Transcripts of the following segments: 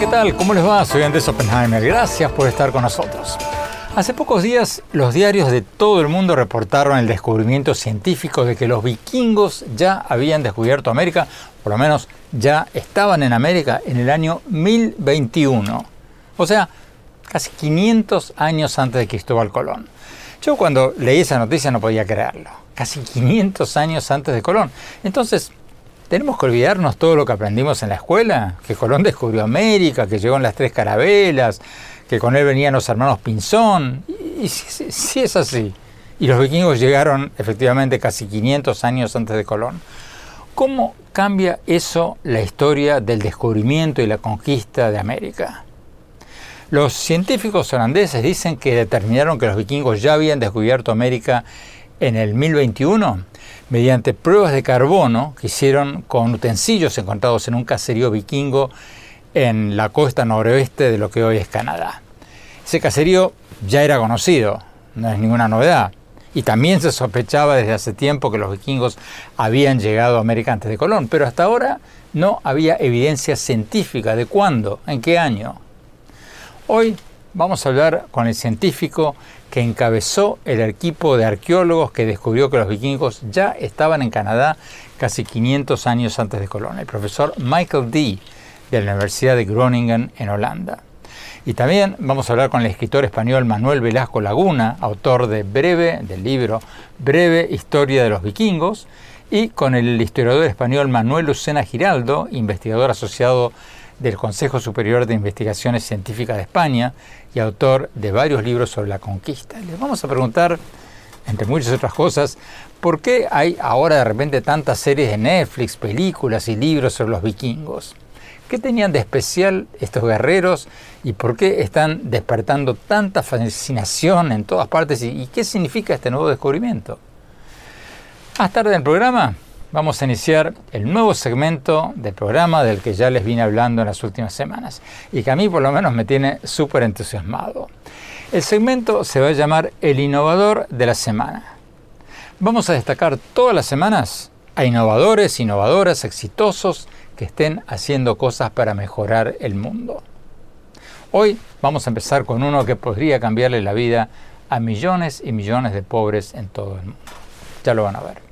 ¿qué tal? ¿Cómo les va? Soy Andrés Oppenheimer. Gracias por estar con nosotros. Hace pocos días los diarios de todo el mundo reportaron el descubrimiento científico de que los vikingos ya habían descubierto América, por lo menos ya estaban en América en el año 1021. O sea, casi 500 años antes de Cristóbal Colón. Yo cuando leí esa noticia no podía creerlo. Casi 500 años antes de Colón. Entonces, ¿tenemos que olvidarnos todo lo que aprendimos en la escuela? Que Colón descubrió América, que llegó en las tres carabelas, que con él venían los hermanos Pinzón. Y, si, es así, y los vikingos llegaron efectivamente casi 500 años antes de Colón, ¿cómo cambia eso la historia del descubrimiento y la conquista de América? Los científicos holandeses dicen que determinaron que los vikingos ya habían descubierto América en el 1021 mediante pruebas de carbono que hicieron con utensilios encontrados en un caserío vikingo en la costa noroeste de lo que hoy es Canadá. Ese caserío ya era conocido, no es ninguna novedad, y también se sospechaba desde hace tiempo que los vikingos habían llegado a América antes de Colón, pero hasta ahora no había evidencia científica de cuándo, en qué año. Hoy vamos a hablar con el científico que encabezó el equipo de arqueólogos que descubrió que los vikingos ya estaban en Canadá casi 500 años antes de Colón, el profesor Michael Dee de la Universidad de Groningen en Holanda. Y también vamos a hablar con el escritor español Manuel Velasco Laguna, autor de breve del libro Breve Historia de los Vikingos, y con el historiador español Manuel Lucena Giraldo, investigador asociado del Consejo Superior de Investigaciones Científicas de España y autor de varios libros sobre la conquista. Les vamos a preguntar, entre muchas otras cosas, por qué hay ahora de repente tantas series de Netflix, películas y libros sobre los vikingos. ¿Qué tenían de especial estos guerreros y por qué están despertando tanta fascinación en todas partes y, qué significa este nuevo descubrimiento? Más tarde en el programa vamos a iniciar el nuevo segmento del programa del que ya les vine hablando en las últimas semanas y que a mí por lo menos me tiene súper entusiasmado. El segmento se va a llamar El Innovador de la Semana. Vamos a destacar todas las semanas a innovadores, innovadoras, exitosos que estén haciendo cosas para mejorar el mundo. Hoy vamos a empezar con uno que podría cambiarle la vida a millones y millones de pobres en todo el mundo. Ya lo van a ver.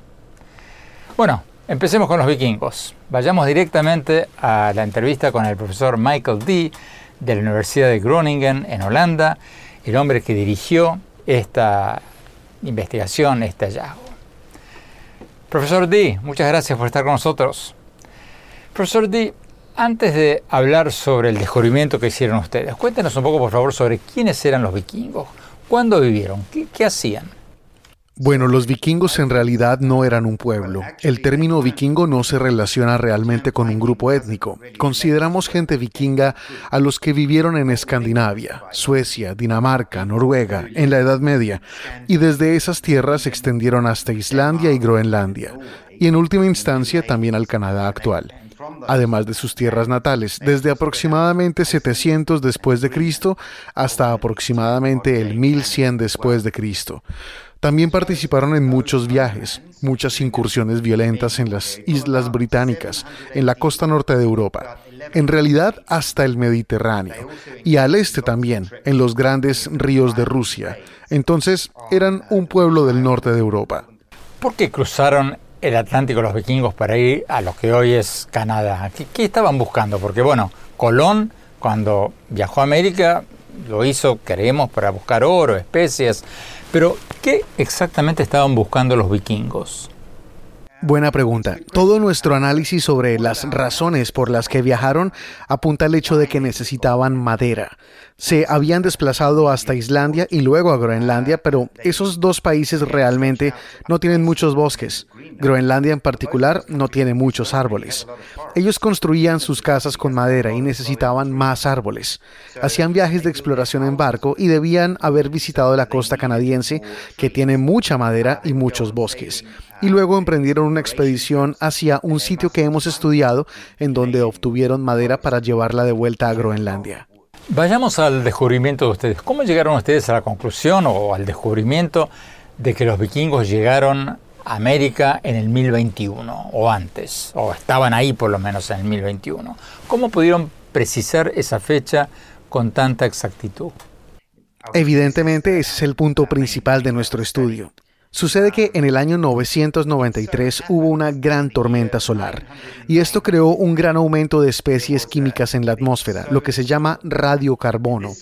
Bueno, empecemos con los vikingos. Vayamos directamente a la entrevista con el profesor Michael Dee de la Universidad de Groningen en Holanda, el hombre que dirigió esta investigación, este hallazgo. Profesor Dee, muchas gracias por estar con nosotros. Profesor Dee, antes de hablar sobre el descubrimiento que hicieron ustedes, cuéntenos un poco, por favor, sobre quiénes eran los vikingos, cuándo vivieron, qué hacían. Bueno, los vikingos en realidad no eran un pueblo. El término vikingo no se relaciona realmente con un grupo étnico. Consideramos gente vikinga a los que vivieron en Escandinavia, Suecia, Dinamarca, Noruega, en la Edad Media, y desde esas tierras se extendieron hasta Islandia y Groenlandia, y en última instancia también al Canadá actual además de sus tierras natales, desde aproximadamente 700 después de Cristo hasta aproximadamente el 1100 después de Cristo. También participaron en muchos viajes, muchas incursiones violentas en las islas británicas, en la costa norte de Europa, en realidad hasta el Mediterráneo, y al este también, en los grandes ríos de Rusia. Entonces eran un pueblo del norte de Europa. ¿Por qué cruzaron el Atlántico los vikingos para ir a lo que hoy es Canadá? ¿Qué, estaban buscando? Porque bueno, Colón cuando viajó a América lo hizo, creemos, para buscar oro, especias, pero, ¿qué exactamente estaban buscando los vikingos? Buena pregunta. Todo nuestro análisis sobre las razones por las que viajaron apunta al hecho de que necesitaban madera. Se habían desplazado hasta Islandia y luego a Groenlandia, pero esos dos países realmente no tienen muchos bosques. Groenlandia en particular no tiene muchos árboles. Ellos construían sus casas con madera y necesitaban más árboles. Hacían viajes de exploración en barco y debían haber visitado la costa canadiense, que tiene mucha madera y muchos bosques y luego emprendieron una expedición hacia un sitio que hemos estudiado en donde obtuvieron madera para llevarla de vuelta a Groenlandia. Vayamos al descubrimiento de ustedes. ¿Cómo llegaron ustedes a la conclusión o al descubrimiento de que los vikingos llegaron América en el 1021 o antes, o estaban ahí por lo menos en el 1021? ¿Cómo pudieron precisar esa fecha con tanta exactitud? Evidentemente ese es el punto principal de nuestro estudio. Sucede que en el año 993 hubo una gran tormenta solar y esto creó un gran aumento de especies químicas en la atmósfera, lo que se llama radiocarbono.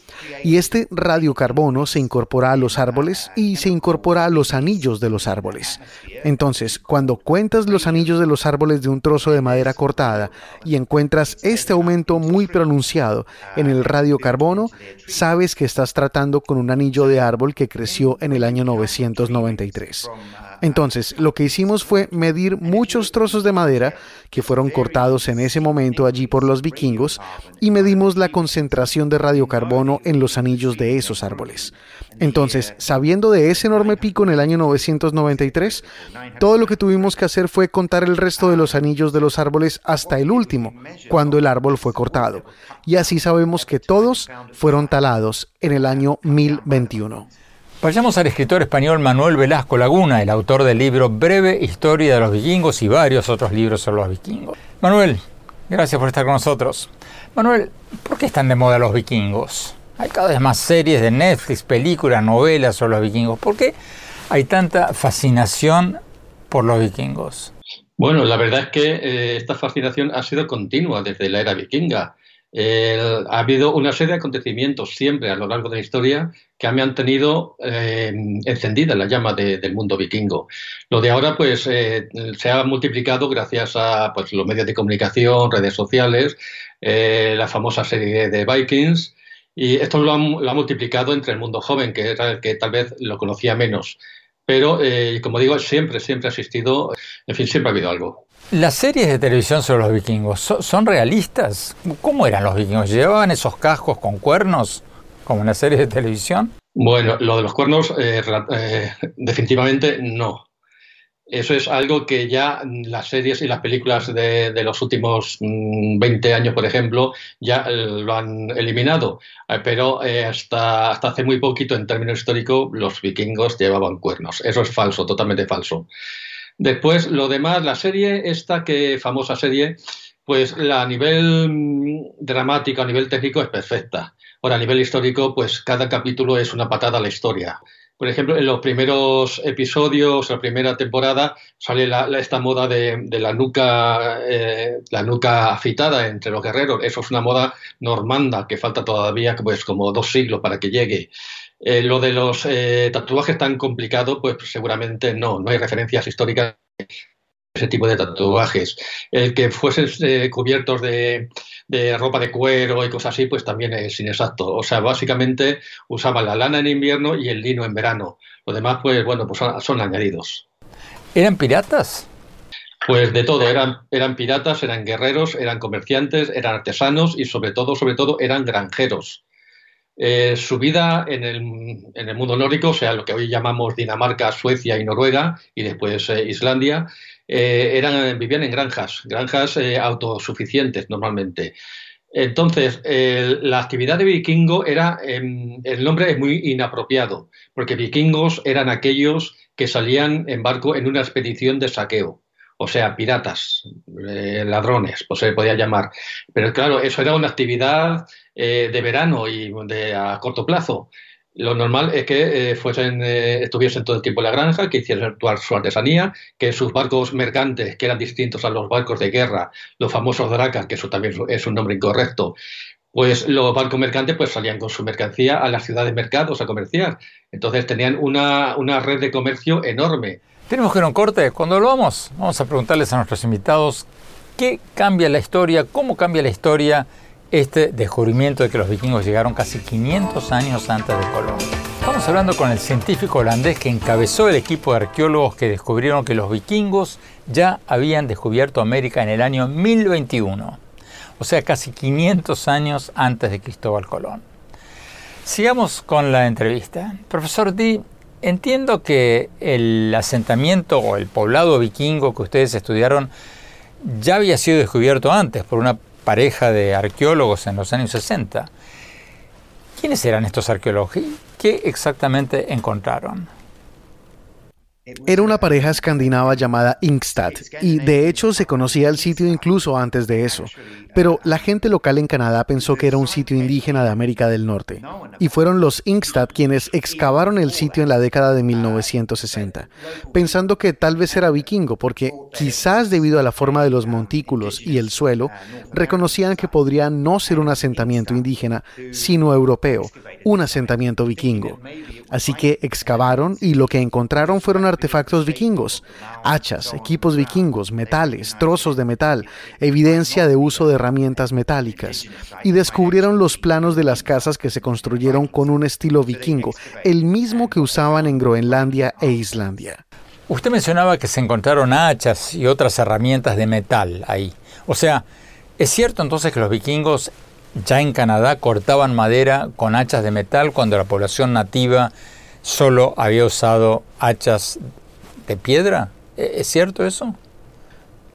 Y este radiocarbono se incorpora a los árboles y se incorpora a los anillos de los árboles. Entonces, cuando cuentas los anillos de los árboles de un trozo de madera cortada y encuentras este aumento muy pronunciado en el radiocarbono, sabes que estás tratando con un anillo de árbol que creció en el año 993. Entonces, lo que hicimos fue medir muchos trozos de madera que fueron cortados en ese momento allí por los vikingos y medimos la concentración de radiocarbono en los anillos de esos árboles. Entonces, sabiendo de ese enorme pico en el año 993, todo lo que tuvimos que hacer fue contar el resto de los anillos de los árboles hasta el último, cuando el árbol fue cortado. Y así sabemos que todos fueron talados en el año 1021. Vayamos al escritor español Manuel Velasco Laguna, el autor del libro Breve Historia de los Vikingos y varios otros libros sobre los vikingos. Manuel, gracias por estar con nosotros. Manuel, ¿por qué están de moda los vikingos? Hay cada vez más series de Netflix, películas, novelas sobre los vikingos. ¿Por qué hay tanta fascinación por los vikingos? Bueno, la verdad es que eh, esta fascinación ha sido continua desde la era vikinga ha habido una serie de acontecimientos siempre a lo largo de la historia que han mantenido eh, encendida la llama del mundo vikingo. Lo de ahora pues eh, se ha multiplicado gracias a pues, los medios de comunicación, redes sociales, eh, la famosa serie de Vikings, y esto lo ha, multiplicado entre el mundo joven, que era el que tal vez lo conocía menos. Pero, como digo, siempre, siempre ha existido, en fin, siempre ha habido algo. Las series de televisión sobre los vikingos, ¿son realistas? ¿Cómo eran los vikingos? ¿Llevaban esos cascos con cuernos como en las series de televisión? Bueno, lo de los cuernos eh, eh, definitivamente no. Eso es algo que ya las series y las películas de, los últimos 20 mm, años, por ejemplo, ya eh, lo han eliminado. pero hasta, hasta hace muy poquito, en términos históricos, los vikingos llevaban cuernos. Eso es falso, totalmente falso. Después, lo demás, la serie, esta que famosa serie, pues a nivel mm, dramático, a nivel técnico es perfecta. Ahora, a nivel histórico, pues cada capítulo es una patada a la historia. Por ejemplo, en los primeros episodios, la primera temporada, sale esta moda de, la nuca, eh, la nuca afitada entre los guerreros. Eso es una moda normanda que falta todavía, pues como dos siglos para que llegue. Eh, lo de los eh, tatuajes tan complicado, pues seguramente no, no hay referencias históricas ese tipo de tatuajes. El que fuesen eh, cubiertos de, ropa de cuero y cosas así, pues también es inexacto. O sea, básicamente usaban la lana en invierno y el lino en verano. Lo demás, pues bueno, pues son, añadidos. ¿Eran piratas? Pues de todo, eran, eran piratas, eran guerreros, eran comerciantes, eran artesanos y sobre todo, sobre todo, eran granjeros. Eh, su vida en el, en el, mundo nórdico, o sea, lo que hoy llamamos Dinamarca, Suecia y Noruega, y después eh, Islandia, eh, eran, vivían en granjas, granjas autosuficientes normalmente. Entonces, la actividad de vikingo era, em, el nombre es muy inapropiado, porque vikingos eran aquellos que salían en barco en una expedición de saqueo o sea, piratas, eh, ladrones, pues se podía llamar. Pero claro, eso era una actividad eh, de verano y de a corto plazo. Lo normal es que eh, fuesen, estuviesen todo el tiempo en la granja, que hiciesen su artesanía, que sus barcos mercantes, que eran distintos a los barcos de guerra, los famosos dracas, que eso también es un nombre incorrecto, pues los barcos mercantes pues salían con su mercancía a las ciudades mercados a comerciar. Entonces tenían una, una red de comercio enorme. Tenemos que ir a un corte. Cuando lo vamos, vamos a preguntarles a nuestros invitados qué cambia la historia, cómo cambia la historia este descubrimiento de que los vikingos llegaron casi 500 años antes de Colón. Estamos hablando con el científico holandés que encabezó el equipo de arqueólogos que descubrieron que los vikingos ya habían descubierto América en el año 1021, o sea, casi 500 años antes de Cristóbal Colón. Sigamos con la entrevista. Profesor Di, entiendo que el asentamiento o el poblado vikingo que ustedes estudiaron ya había sido descubierto antes por una pareja de arqueólogos en los años 60. ¿Quiénes eran estos arqueólogos? ¿Qué exactamente encontraron? Era una pareja escandinava llamada Inkstad y de hecho se conocía el sitio incluso antes de eso. Pero la gente local en Canadá pensó que era un sitio indígena de América del Norte y fueron los Inkstad quienes excavaron el sitio en la década de 1960, pensando que tal vez era vikingo porque quizás debido a la forma de los montículos y el suelo, reconocían que podría no ser un asentamiento indígena, sino europeo, un asentamiento vikingo. Así que excavaron y lo que encontraron fueron artefactos vikingos, hachas, equipos vikingos, metales, trozos de metal, evidencia de uso de herramientas metálicas, y descubrieron los planos de las casas que se construyeron con un estilo vikingo, el mismo que usaban en Groenlandia e Islandia. Usted mencionaba que se encontraron hachas y otras herramientas de metal ahí. O sea, ¿es cierto entonces que los vikingos ya en Canadá cortaban madera con hachas de metal cuando la población nativa solo había usado hachas de piedra. ¿E-, ¿Es cierto eso?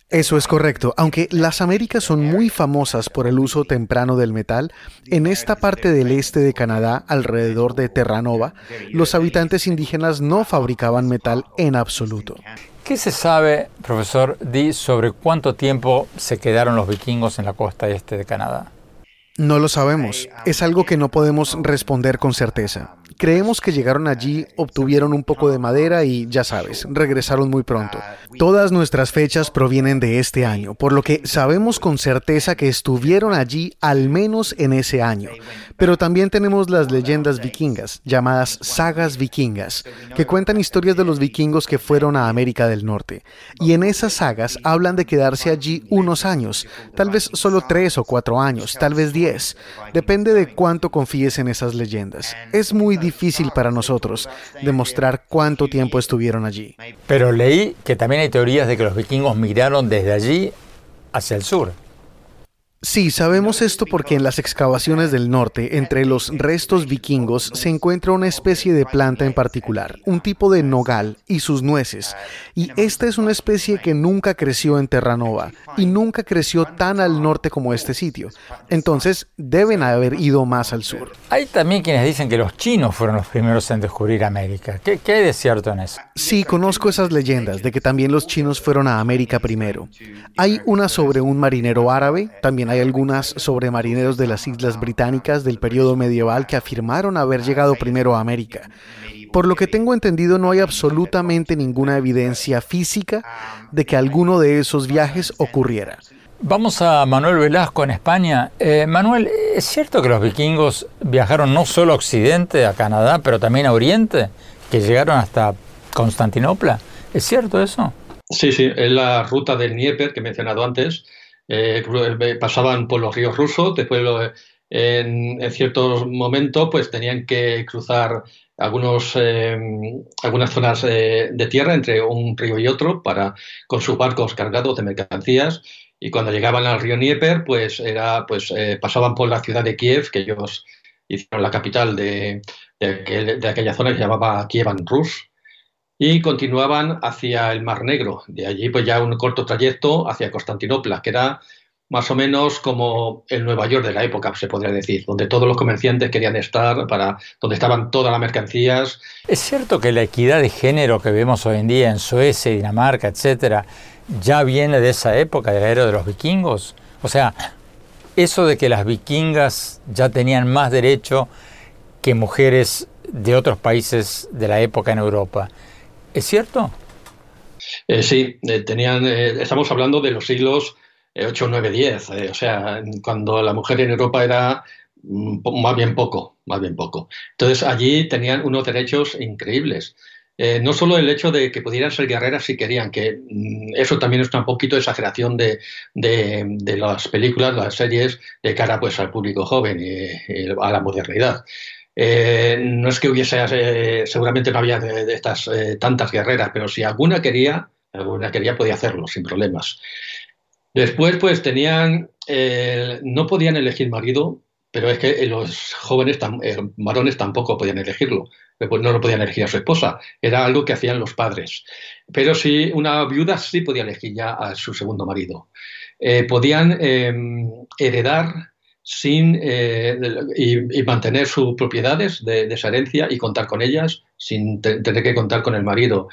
Eso es correcto. Aunque las Américas son muy famosas por el uso temprano del metal, en esta parte del este de Canadá, alrededor de Terranova, los habitantes indígenas no fabricaban metal en absoluto. ¿Qué se sabe, profesor Di, sobre cuánto tiempo se quedaron los vikingos en la costa este de Canadá? No lo sabemos. Es algo que no podemos responder con certeza. Creemos que llegaron allí, obtuvieron un poco de madera y, ya sabes, regresaron muy pronto. Todas nuestras fechas provienen de este año, por lo que sabemos con certeza que estuvieron allí al menos en ese año. Pero también tenemos las leyendas vikingas, llamadas sagas vikingas, que cuentan historias de los vikingos que fueron a América del Norte. Y en esas sagas hablan de quedarse allí unos años, tal vez solo tres o cuatro años, tal vez diez. Depende de cuánto confíes en esas leyendas. Es muy difícil para nosotros demostrar cuánto tiempo estuvieron allí. Pero leí que también hay teorías de que los vikingos migraron desde allí hacia el sur. Sí, sabemos esto porque en las excavaciones del norte, entre los restos vikingos, se encuentra una especie de planta en particular, un tipo de nogal y sus nueces. Y esta es una especie que nunca creció en Terranova y nunca creció tan al norte como este sitio. Entonces, deben haber ido más al sur. Hay también quienes dicen que los chinos fueron los primeros en descubrir América. ¿Qué, qué hay de cierto en eso? Sí, conozco esas leyendas de que también los chinos fueron a América primero. Hay una sobre un marinero árabe, también hay algunas sobre marineros de las Islas Británicas del periodo medieval que afirmaron haber llegado primero a América. Por lo que tengo entendido, no hay absolutamente ninguna evidencia física de que alguno de esos viajes ocurriera. Vamos a Manuel Velasco en España. Eh, Manuel, ¿es cierto que los vikingos viajaron no solo a Occidente, a Canadá, pero también a Oriente? Que llegaron hasta Constantinopla. ¿Es cierto eso? Sí, sí, es la ruta del Dnieper que he mencionado antes, eh, pasaban por los ríos rusos, después en, ciertos momentos pues tenían que cruzar algunos, eh, algunas zonas eh, de tierra entre un río y otro para, con sus barcos cargados de mercancías. Y cuando llegaban al río Dnieper pues, era, pues pasaban por la ciudad de Kiev, que ellos hicieron la capital de, de, aquella zona que se llamaba Kievan Rus y continuaban hacia el Mar Negro. De allí, pues ya un corto trayecto hacia Constantinopla, que era más o menos como el Nueva York de la época, se podría decir, donde todos los comerciantes querían estar, para donde estaban todas las mercancías. ¿Es cierto que la equidad de género que vemos hoy en día en Suecia, Dinamarca, etcétera, ya viene de esa época, de la era de los vikingos? O sea, eso de que las vikingas ya tenían más derecho que mujeres de otros países de la época en Europa. ¿Es cierto? Eh, sí, eh, tenían, eh, estamos hablando de los siglos 8, 9, 10, o sea, cuando la mujer en Europa era mm, más bien poco, más bien poco. Entonces allí tenían unos derechos increíbles. No solo el hecho de que pudieran ser guerreras si querían, que mm, eso también es un poquito de exageración de, las películas, las series, de cara pues, al público joven y, a la modernidad. Eh, no es que hubiese, eh, seguramente no había de, estas tantas guerreras, pero si alguna quería, alguna quería podía hacerlo sin problemas. Después, pues tenían, no podían elegir marido, pero es que los jóvenes, varones tampoco podían elegirlo. No lo podían elegir a su esposa, era algo que hacían los padres. Pero sí, una viuda sí podía elegir ya a su segundo marido. Eh, podían em, heredar sin, eh, y, mantener sus propiedades de, esa herencia y contar con ellas sin tener que contar con el marido.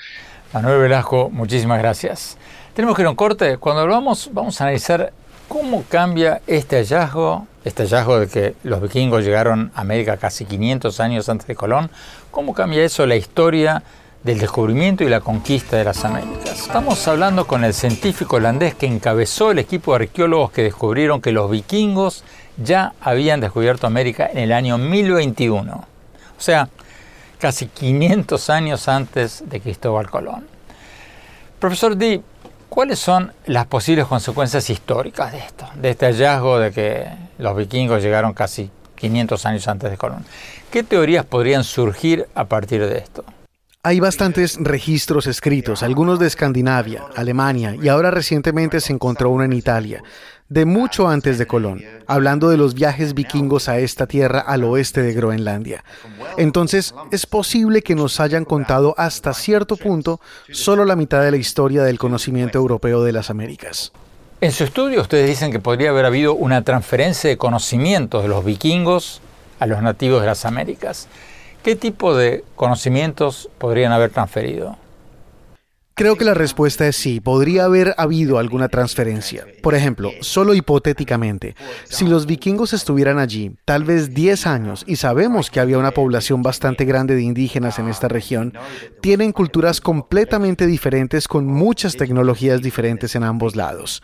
Manuel Velasco, muchísimas gracias. Tenemos que ir a un corte. Cuando hablamos, vamos a analizar cómo cambia este hallazgo, este hallazgo de que los vikingos llegaron a América casi 500 años antes de Colón, ¿Cómo cambia eso la historia del descubrimiento y la conquista de las Américas? Estamos hablando con el científico holandés que encabezó el equipo de arqueólogos que descubrieron que los vikingos ya habían descubierto América en el año 1021. O sea, casi 500 años antes de Cristóbal Colón. Profesor Di, ¿cuáles son las posibles consecuencias históricas de esto, de este hallazgo de que los vikingos llegaron casi 500 años antes de Colón? ¿Qué teorías podrían surgir a partir de esto? Hay bastantes registros escritos, algunos de Escandinavia, Alemania y ahora recientemente se encontró uno en Italia, de mucho antes de Colón, hablando de los viajes vikingos a esta tierra al oeste de Groenlandia. Entonces, es posible que nos hayan contado hasta cierto punto solo la mitad de la historia del conocimiento europeo de las Américas. En su estudio ustedes dicen que podría haber habido una transferencia de conocimientos de los vikingos a los nativos de las Américas. ¿Qué tipo de conocimientos podrían haber transferido? Creo que la respuesta es sí, podría haber habido alguna transferencia. Por ejemplo, solo hipotéticamente, si los vikingos estuvieran allí, tal vez 10 años, y sabemos que había una población bastante grande de indígenas en esta región, tienen culturas completamente diferentes con muchas tecnologías diferentes en ambos lados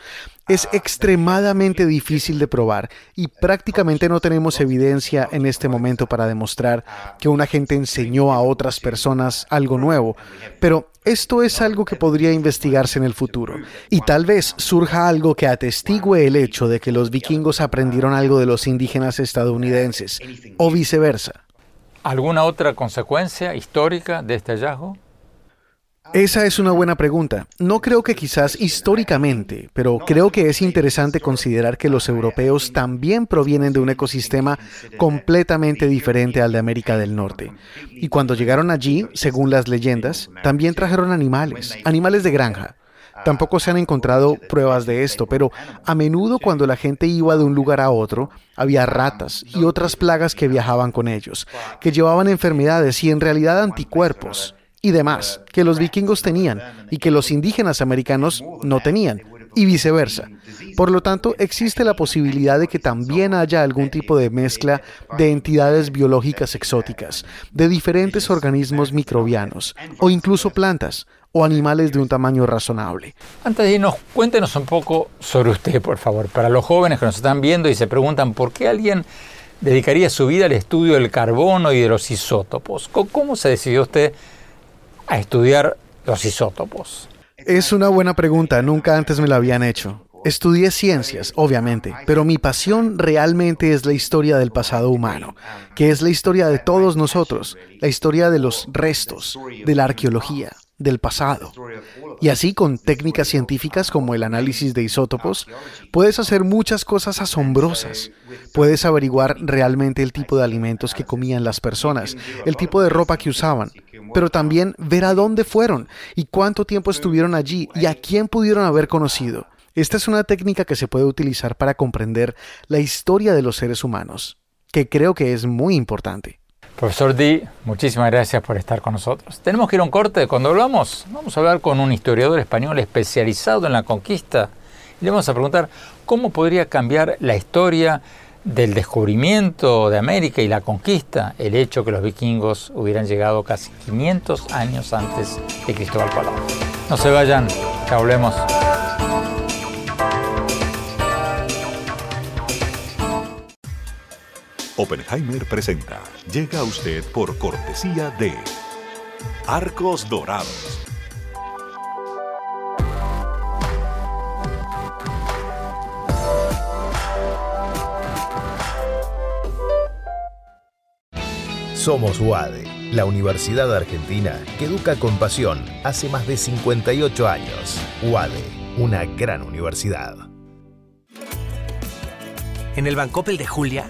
es extremadamente difícil de probar y prácticamente no tenemos evidencia en este momento para demostrar que una gente enseñó a otras personas algo nuevo, pero esto es algo que podría investigarse en el futuro y tal vez surja algo que atestigue el hecho de que los vikingos aprendieron algo de los indígenas estadounidenses o viceversa. ¿Alguna otra consecuencia histórica de este hallazgo? Esa es una buena pregunta. No creo que quizás históricamente, pero creo que es interesante considerar que los europeos también provienen de un ecosistema completamente diferente al de América del Norte. Y cuando llegaron allí, según las leyendas, también trajeron animales, animales de granja. Tampoco se han encontrado pruebas de esto, pero a menudo cuando la gente iba de un lugar a otro, había ratas y otras plagas que viajaban con ellos, que llevaban enfermedades y en realidad anticuerpos y demás que los vikingos tenían y que los indígenas americanos no tenían, y viceversa. Por lo tanto, existe la posibilidad de que también haya algún tipo de mezcla de entidades biológicas exóticas, de diferentes organismos microbianos, o incluso plantas, o animales de un tamaño razonable. Antes de irnos, cuéntenos un poco sobre usted, por favor, para los jóvenes que nos están viendo y se preguntan por qué alguien dedicaría su vida al estudio del carbono y de los isótopos. ¿Cómo se decidió usted a estudiar los isótopos? Es una buena pregunta, nunca antes me la habían hecho. Estudié ciencias, obviamente, pero mi pasión realmente es la historia del pasado humano, que es la historia de todos nosotros, la historia de los restos, de la arqueología, del pasado. Y así con técnicas científicas como el análisis de isótopos, puedes hacer muchas cosas asombrosas. Puedes averiguar realmente el tipo de alimentos que comían las personas, el tipo de ropa que usaban, pero también ver a dónde fueron y cuánto tiempo estuvieron allí y a quién pudieron haber conocido. Esta es una técnica que se puede utilizar para comprender la historia de los seres humanos, que creo que es muy importante. Profesor Di, muchísimas gracias por estar con nosotros. Tenemos que ir a un corte. Cuando hablamos, vamos a hablar con un historiador español especializado en la conquista y le vamos a preguntar cómo podría cambiar la historia del descubrimiento de América y la conquista el hecho que los vikingos hubieran llegado casi 500 años antes de Cristóbal Colón. No se vayan, ya volvemos. Oppenheimer presenta. Llega a usted por cortesía de Arcos Dorados. Somos UADE, la Universidad Argentina que educa con pasión hace más de 58 años. UADE, una gran universidad. En el Bancopel de Julia,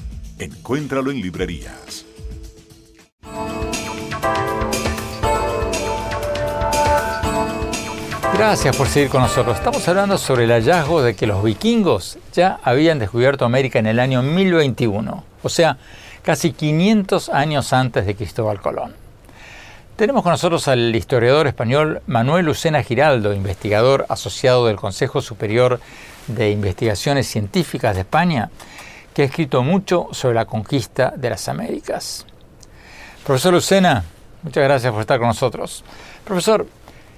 Encuéntralo en librerías. Gracias por seguir con nosotros. Estamos hablando sobre el hallazgo de que los vikingos ya habían descubierto América en el año 1021, o sea, casi 500 años antes de Cristóbal Colón. Tenemos con nosotros al historiador español Manuel Lucena Giraldo, investigador asociado del Consejo Superior de Investigaciones Científicas de España, que ha escrito mucho sobre la conquista de las Américas. Profesor Lucena, muchas gracias por estar con nosotros. Profesor,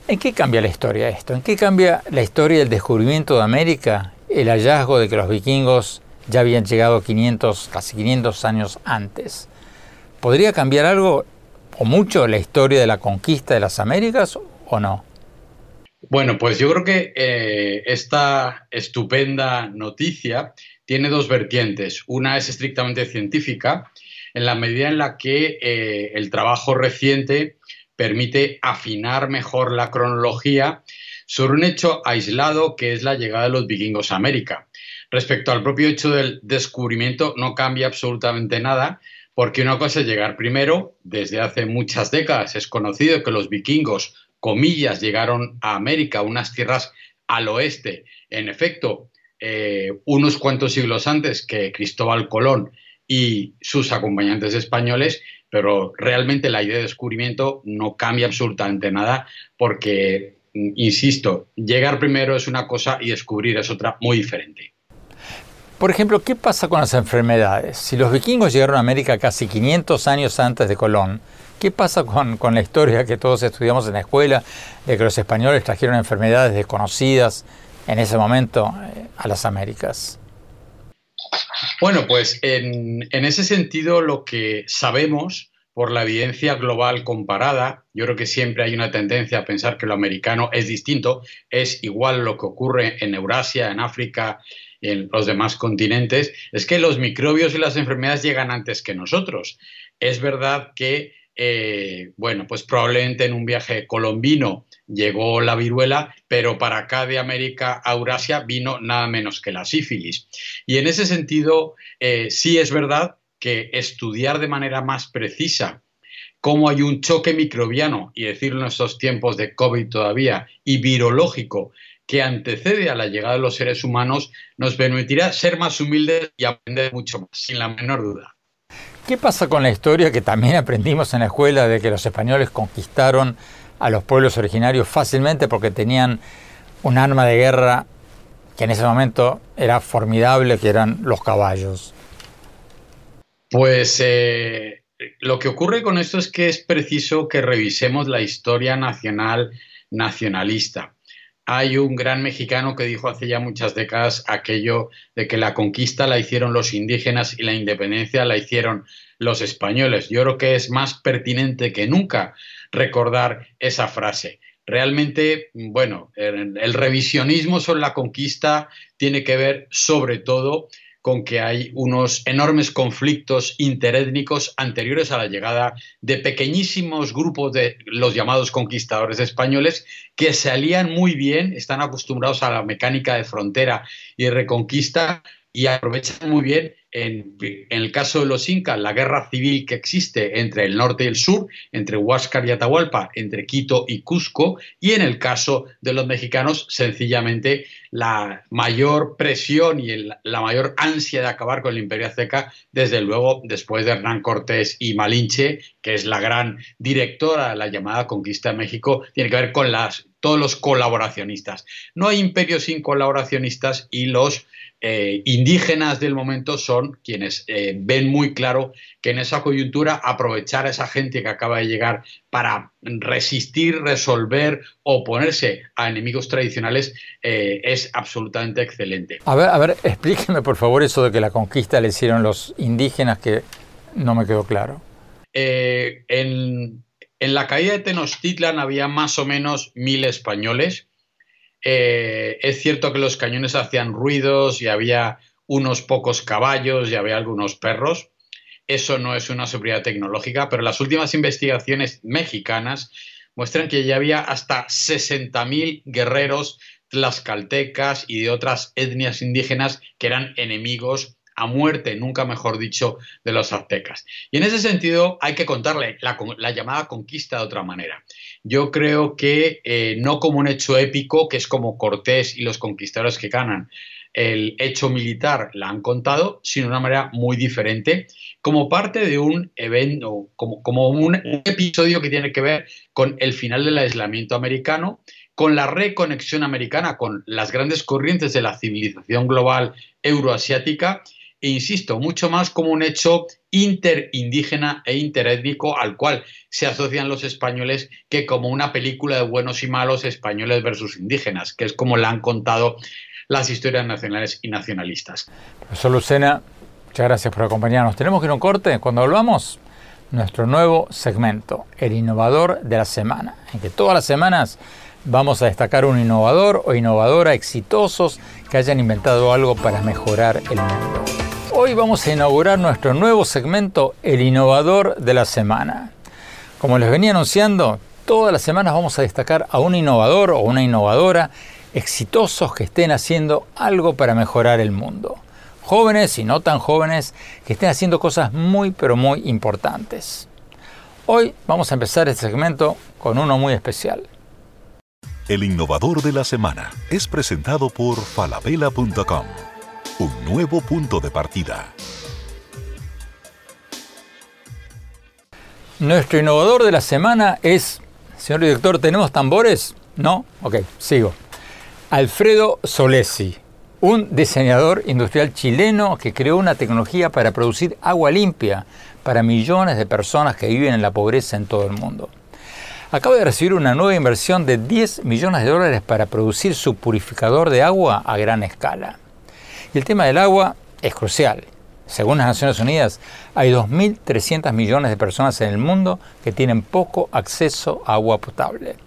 ¿En qué cambia la historia esto? ¿En qué cambia la historia del descubrimiento de América, el hallazgo de que los vikingos ya habían llegado 500, casi 500 años antes? ¿Podría cambiar algo o mucho la historia de la conquista de las Américas o no? Bueno, pues yo creo que eh, esta estupenda noticia tiene dos vertientes. Una es estrictamente científica, en la medida en la que eh, el trabajo reciente permite afinar mejor la cronología sobre un hecho aislado que es la llegada de los vikingos a América. Respecto al propio hecho del descubrimiento no cambia absolutamente nada, porque una cosa es llegar primero, desde hace muchas décadas es conocido que los vikingos, comillas, llegaron a América, unas tierras al oeste, en efecto, eh, unos cuantos siglos antes que Cristóbal Colón y sus acompañantes españoles, pero realmente la idea de descubrimiento no cambia absolutamente nada porque, insisto, llegar primero es una cosa y descubrir es otra muy diferente. Por ejemplo, ¿qué pasa con las enfermedades? Si los vikingos llegaron a América casi 500 años antes de Colón, ¿qué pasa con la historia que todos estudiamos en la escuela de que los españoles trajeron enfermedades desconocidas en ese momento eh, a las Américas? Bueno, pues en, ese sentido lo que sabemos por la evidencia global comparada, yo creo que siempre hay una tendencia a pensar que lo americano es distinto, es igual lo que ocurre en Eurasia, en África, en los demás continentes, es que los microbios y las enfermedades llegan antes que nosotros. Es verdad que, eh, bueno, pues probablemente en un viaje colombino llegó la viruela, pero para acá de América a Eurasia vino nada menos que la sífilis. Y en ese sentido, eh, sí es verdad que estudiar de manera más precisa cómo hay un choque microbiano, y decirlo en estos tiempos de COVID todavía, y virológico, que antecede a la llegada de los seres humanos, nos permitirá ser más humildes y aprender mucho más, sin la menor duda. ¿Qué pasa con la historia que también aprendimos en la escuela de que los españoles conquistaron a los pueblos originarios fácilmente porque tenían un arma de guerra que en ese momento era formidable, que eran los caballos. Pues eh, lo que ocurre con esto es que es preciso que revisemos la historia nacional nacionalista. Hay un gran mexicano que dijo hace ya muchas décadas aquello de que la conquista la hicieron los indígenas y la independencia la hicieron los españoles. Yo creo que es más pertinente que nunca recordar esa frase. Realmente, bueno, el, revisionismo sobre la conquista tiene que ver sobre todo con que hay unos enormes conflictos interétnicos anteriores a la llegada de pequeñísimos grupos de los llamados conquistadores españoles que se alían muy bien, están acostumbrados a la mecánica de frontera y reconquista y aprovechan muy bien en, el caso de los incas, la guerra civil que existe entre el norte y el sur, entre Huáscar y Atahualpa, entre Quito y Cusco, y en el caso de los mexicanos, sencillamente la mayor presión y la mayor ansia de acabar con el imperio azteca, desde luego después de Hernán Cortés y Malinche, que es la gran directora de la llamada conquista de México, tiene que ver con todos los colaboracionistas. No hay imperio sin colaboracionistas y los eh, indígenas del momento son quienes eh, ven muy claro que en esa coyuntura aprovechar a esa gente que acaba de llegar para resistir, resolver, oponerse a enemigos tradicionales eh, es absolutamente excelente. A ver, a ver, explíqueme por favor eso de que la conquista le hicieron los indígenas que no me quedó claro. en, en la caída de Tenochtitlan había más o menos mil españoles eh, es cierto que los cañones hacían ruidos y había unos pocos caballos y había algunos perros. Eso no es una seguridad tecnológica, pero las últimas investigaciones mexicanas muestran que ya había hasta 60.000 guerreros tlaxcaltecas y de otras etnias indígenas que eran enemigos a muerte, nunca mejor dicho, de los aztecas. Y en ese sentido hay que contarle la, llamada conquista de otra manera. Yo creo que eh, no como un hecho épico, que es como Cortés y los conquistadores que ganan, el hecho militar la han contado, sino de una manera muy diferente, como parte de un evento, como, como un, episodio que tiene que ver con el final del aislamiento americano, con la reconexión americana con las grandes corrientes de la civilización global euroasiática e insisto, mucho más como un hecho interindígena e interétnico al cual se asocian los españoles que como una película de buenos y malos españoles versus indígenas, que es como la han contado las historias nacionales y nacionalistas. Profesor Lucena, muchas gracias por acompañarnos. Tenemos que ir a un corte. Cuando volvamos, nuestro nuevo segmento, el innovador de la semana, en que todas las semanas vamos a destacar un innovador o innovadora exitosos que hayan inventado algo para mejorar el mundo. Hoy vamos a inaugurar nuestro nuevo segmento, el innovador de la semana. Como les venía anunciando, todas las semanas vamos a destacar a un innovador o una innovadora exitosos que estén haciendo algo para mejorar el mundo. Jóvenes y no tan jóvenes que estén haciendo cosas muy pero muy importantes. Hoy vamos a empezar este segmento con uno muy especial. El innovador de la semana es presentado por falabella.com un nuevo punto de partida. Nuestro innovador de la semana es, señor director, ¿tenemos tambores? ¿No? Ok, sigo. Alfredo Solesi, un diseñador industrial chileno que creó una tecnología para producir agua limpia para millones de personas que viven en la pobreza en todo el mundo. Acaba de recibir una nueva inversión de 10 millones de dólares para producir su purificador de agua a gran escala. Y el tema del agua es crucial. Según las Naciones Unidas, hay 2.300 millones de personas en el mundo que tienen poco acceso a agua potable.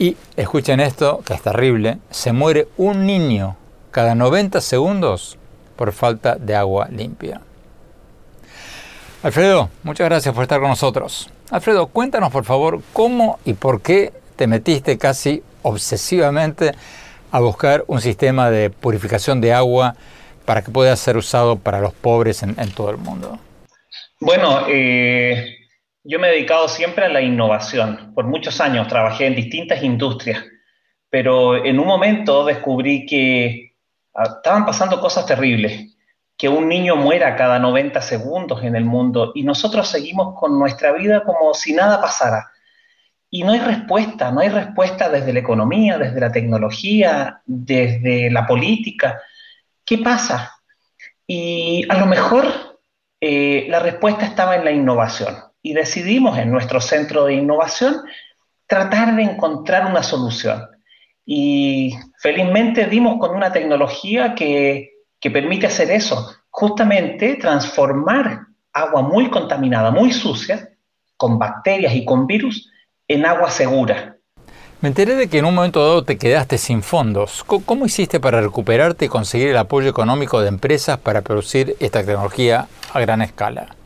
Y escuchen esto, que es terrible, se muere un niño cada 90 segundos por falta de agua limpia. Alfredo, muchas gracias por estar con nosotros. Alfredo, cuéntanos por favor cómo y por qué te metiste casi obsesivamente a buscar un sistema de purificación de agua para que pueda ser usado para los pobres en, todo el mundo? Bueno, eh, yo me he dedicado siempre a la innovación. Por muchos años trabajé en distintas industrias, pero en un momento descubrí que ah, estaban pasando cosas terribles, que un niño muera cada 90 segundos en el mundo y nosotros seguimos con nuestra vida como si nada pasara. Y no hay respuesta, no hay respuesta desde la economía, desde la tecnología, desde la política. ¿Qué pasa? Y a lo mejor eh, la respuesta estaba en la innovación. Y decidimos en nuestro centro de innovación tratar de encontrar una solución. Y felizmente dimos con una tecnología que, que permite hacer eso, justamente transformar agua muy contaminada, muy sucia, con bacterias y con virus, en agua segura. Me enteré de que en un momento dado te quedaste sin fondos. ¿Cómo hiciste para recuperarte y conseguir el apoyo económico de empresas para producir esta tecnología a gran escala?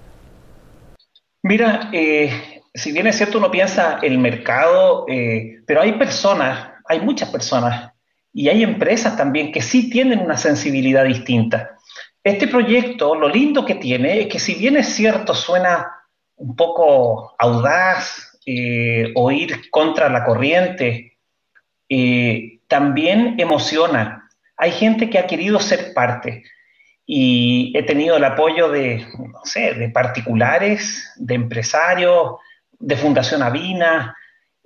Mira, eh, si bien es cierto uno piensa el mercado, eh, pero hay personas, hay muchas personas y hay empresas también que sí tienen una sensibilidad distinta. Este proyecto, lo lindo que tiene es que si bien es cierto, suena un poco audaz eh, o ir contra la corriente, también emociona. Hay gente que ha querido ser parte y he tenido el apoyo de, no sé, de particulares, de empresarios, de Fundación Avina,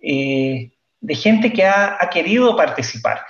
eh, de gente que ha, querido participar.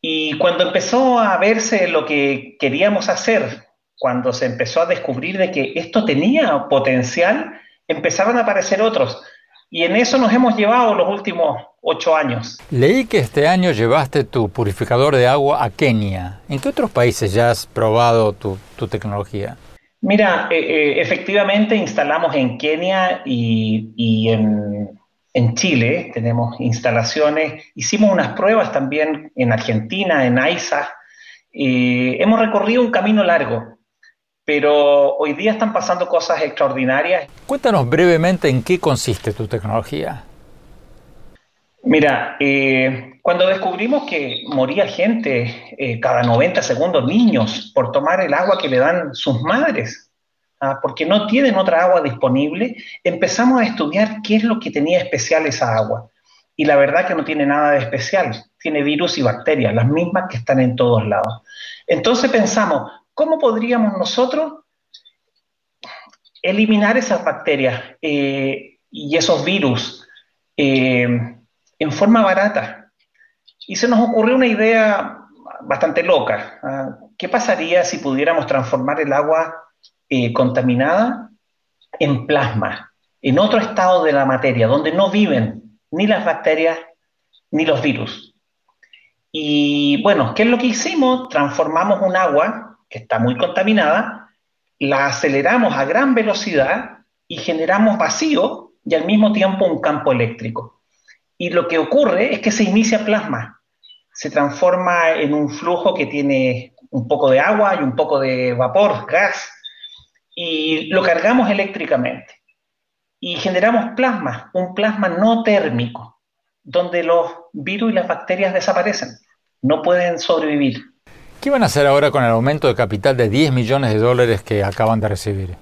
Y cuando empezó a verse lo que queríamos hacer, cuando se empezó a descubrir de que esto tenía potencial, empezaron a aparecer otros. Y en eso nos hemos llevado los últimos ocho años. Leí que este año llevaste tu purificador de agua a Kenia. ¿En qué otros países ya has probado tu, tecnología? Mira, eh, eh, efectivamente instalamos en Kenia y, en, Chile, tenemos instalaciones, hicimos unas pruebas también en Argentina, en AISA. Eh, hemos recorrido un camino largo, pero hoy día están pasando cosas extraordinarias. Cuéntanos brevemente en qué consiste tu tecnología. Mira, eh, cuando descubrimos que moría gente eh, cada 90 segundos, niños, por tomar el agua que le dan sus madres, ah, porque no tienen otra agua disponible, empezamos a estudiar qué es lo que tenía especial esa agua. Y la verdad que no tiene nada de especial, tiene virus y bacterias, las mismas que están en todos lados. Entonces pensamos, ¿Cómo podríamos nosotros eliminar esas bacterias eh, y esos virus en forma barata? Y se nos ocurrió una idea bastante loca. ¿ah? ¿Qué pasaría si pudiéramos transformar el agua eh, contaminada en plasma, en otro estado de la materia, donde no viven ni las bacterias ni los virus? Y bueno, ¿qué es lo que hicimos? Transformamos un agua que está muy contaminada, la aceleramos a gran velocidad y generamos vacío y al mismo tiempo un campo eléctrico. Y lo que ocurre es que se inicia plasma, se transforma en un flujo que tiene un poco de agua y un poco de vapor, gas, y lo cargamos eléctricamente. Y generamos plasma, un plasma no térmico, donde los virus y las bacterias desaparecen, no pueden sobrevivir. ¿Qué van a hacer ahora con el aumento de capital de 10 millones de dólares que acaban de recibir?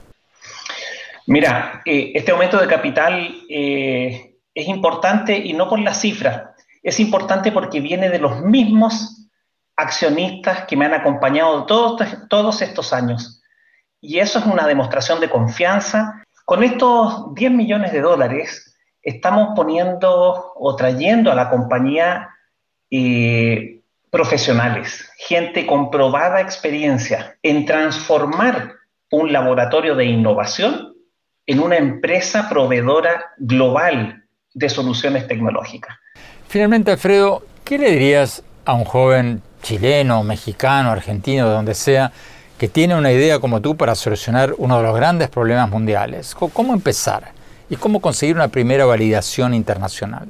Mira, eh, este aumento de capital eh, es importante y no por la cifra, es importante porque viene de los mismos accionistas que me han acompañado todos, todos estos años. Y eso es una demostración de confianza. Con estos 10 millones de dólares estamos poniendo o trayendo a la compañía eh, profesionales, gente con probada experiencia en transformar un laboratorio de innovación en una empresa proveedora global de soluciones tecnológicas. Finalmente, Alfredo, ¿qué le dirías a un joven chileno, mexicano, argentino, de donde sea, que tiene una idea como tú para solucionar uno de los grandes problemas mundiales? ¿Cómo empezar? ¿Y cómo conseguir una primera validación internacional?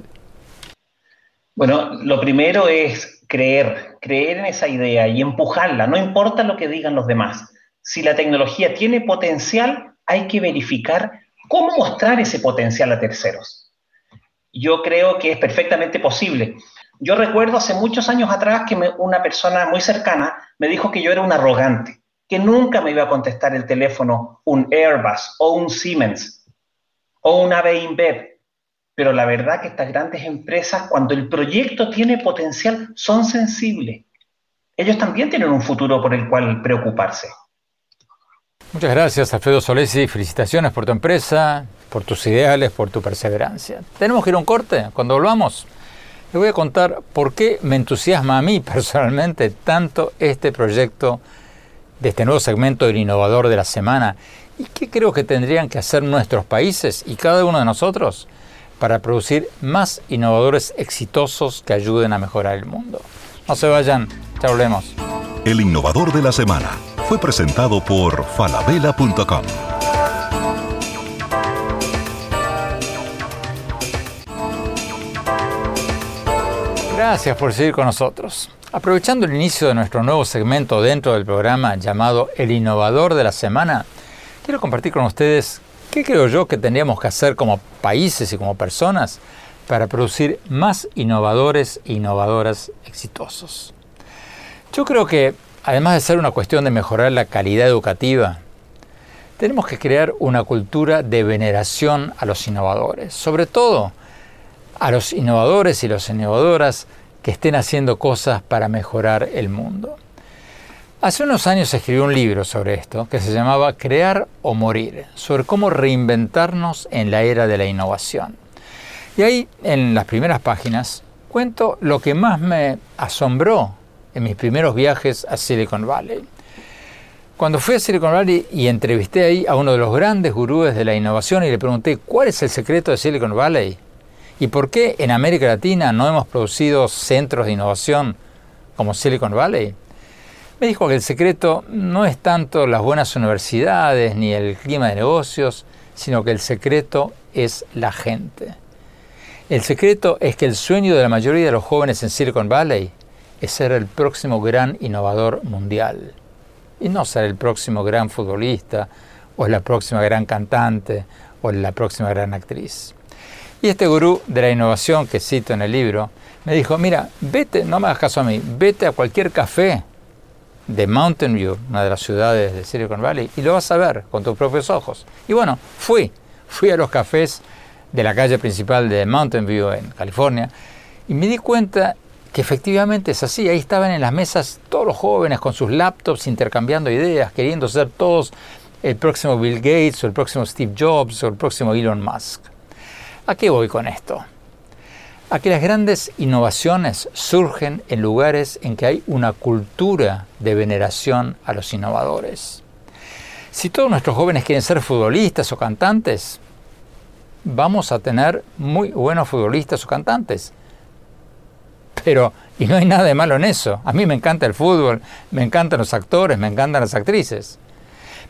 Bueno, lo primero es creer, creer en esa idea y empujarla, no importa lo que digan los demás. Si la tecnología tiene potencial, hay que verificar cómo mostrar ese potencial a terceros. Yo creo que es perfectamente posible. Yo recuerdo hace muchos años atrás que una persona muy cercana me dijo que yo era un arrogante, que nunca me iba a contestar el teléfono un Airbus o un Siemens o una InBev pero la verdad que estas grandes empresas, cuando el proyecto tiene potencial, son sensibles. Ellos también tienen un futuro por el cual preocuparse. Muchas gracias, Alfredo Solesi. Felicitaciones por tu empresa, por tus ideales, por tu perseverancia. Tenemos que ir a un corte. Cuando volvamos, les voy a contar por qué me entusiasma a mí personalmente tanto este proyecto de este nuevo segmento del innovador de la semana y qué creo que tendrían que hacer nuestros países y cada uno de nosotros para producir más innovadores exitosos que ayuden a mejorar el mundo. No se vayan, ya volvemos. El innovador de la semana fue presentado por falabella.com. Gracias por seguir con nosotros. Aprovechando el inicio de nuestro nuevo segmento dentro del programa llamado El Innovador de la Semana, quiero compartir con ustedes ¿Qué creo yo que tendríamos que hacer como países y como personas para producir más innovadores e innovadoras exitosos? Yo creo que además de ser una cuestión de mejorar la calidad educativa, tenemos que crear una cultura de veneración a los innovadores, sobre todo a los innovadores y las innovadoras que estén haciendo cosas para mejorar el mundo. Hace unos años escribí un libro sobre esto que se llamaba Crear o Morir, sobre cómo reinventarnos en la era de la innovación. Y ahí, en las primeras páginas, cuento lo que más me asombró en mis primeros viajes a Silicon Valley. Cuando fui a Silicon Valley y entrevisté ahí a uno de los grandes gurúes de la innovación y le pregunté cuál es el secreto de Silicon Valley y por qué en América Latina no hemos producido centros de innovación como Silicon Valley, me dijo que el secreto no es tanto las buenas universidades ni el clima de negocios, sino que el secreto es la gente. El secreto es que el sueño de la mayoría de los jóvenes en Silicon Valley es ser el próximo gran innovador mundial y no ser el próximo gran futbolista o la próxima gran cantante o la próxima gran actriz. Y este gurú de la innovación que cito en el libro me dijo, mira, vete, no me hagas caso a mí, vete a cualquier café de Mountain View, una de las ciudades de Silicon Valley, y lo vas a ver con tus propios ojos. Y bueno, fui, fui a los cafés de la calle principal de Mountain View en California y me di cuenta que efectivamente es así. Ahí estaban en las mesas todos los jóvenes con sus laptops intercambiando ideas, queriendo ser todos el próximo Bill Gates o el próximo Steve Jobs o el próximo Elon Musk. ¿A qué voy con esto? A que las grandes innovaciones surgen en lugares en que hay una cultura de veneración a los innovadores. Si todos nuestros jóvenes quieren ser futbolistas o cantantes, vamos a tener muy buenos futbolistas o cantantes pero, y no hay nada de malo en eso. A mí me encanta el fútbol, me encantan los actores, me encantan las actrices.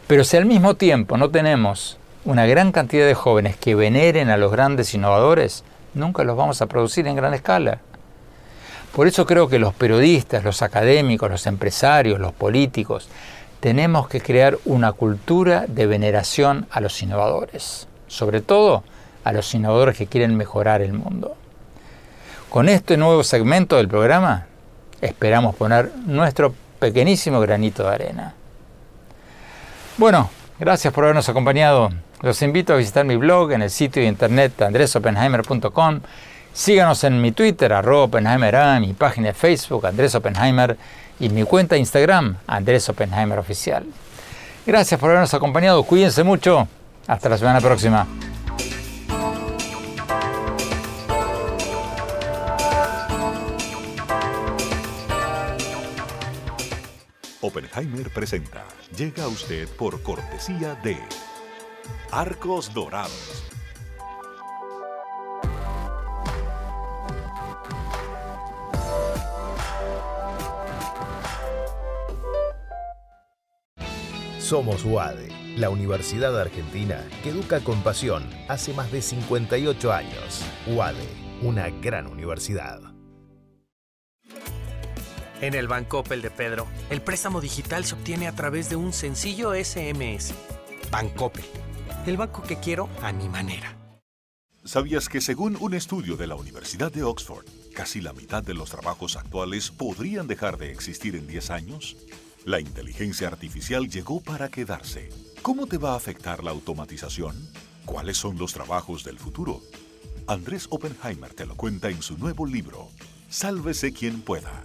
Pero si al mismo tiempo no tenemos una gran cantidad de jóvenes que veneren a los grandes innovadores, nunca los vamos a producir en gran escala. Por eso creo que los periodistas, los académicos, los empresarios, los políticos, tenemos que crear una cultura de veneración a los innovadores, sobre todo a los innovadores que quieren mejorar el mundo. Con este nuevo segmento del programa esperamos poner nuestro pequeñísimo granito de arena. Bueno, gracias por habernos acompañado. Los invito a visitar mi blog en el sitio de internet andresopenheimer.com. Síganos en mi Twitter, arroba Oppenheimer, mi página de Facebook, Andrés Oppenheimer, y mi cuenta de Instagram, Andrés Oppenheimer Oficial. Gracias por habernos acompañado. Cuídense mucho. Hasta la semana próxima. Oppenheimer presenta. Llega a usted por cortesía de Arcos Dorados. Somos UADE, la Universidad Argentina que educa con pasión hace más de 58 años. UADE, una gran universidad. En el Banco Opel de Pedro, el préstamo digital se obtiene a través de un sencillo SMS. Bancopel, el banco que quiero a mi manera. ¿Sabías que según un estudio de la Universidad de Oxford, casi la mitad de los trabajos actuales podrían dejar de existir en 10 años? La inteligencia artificial llegó para quedarse. ¿Cómo te va a afectar la automatización? ¿Cuáles son los trabajos del futuro? Andrés Oppenheimer te lo cuenta en su nuevo libro, Sálvese quien pueda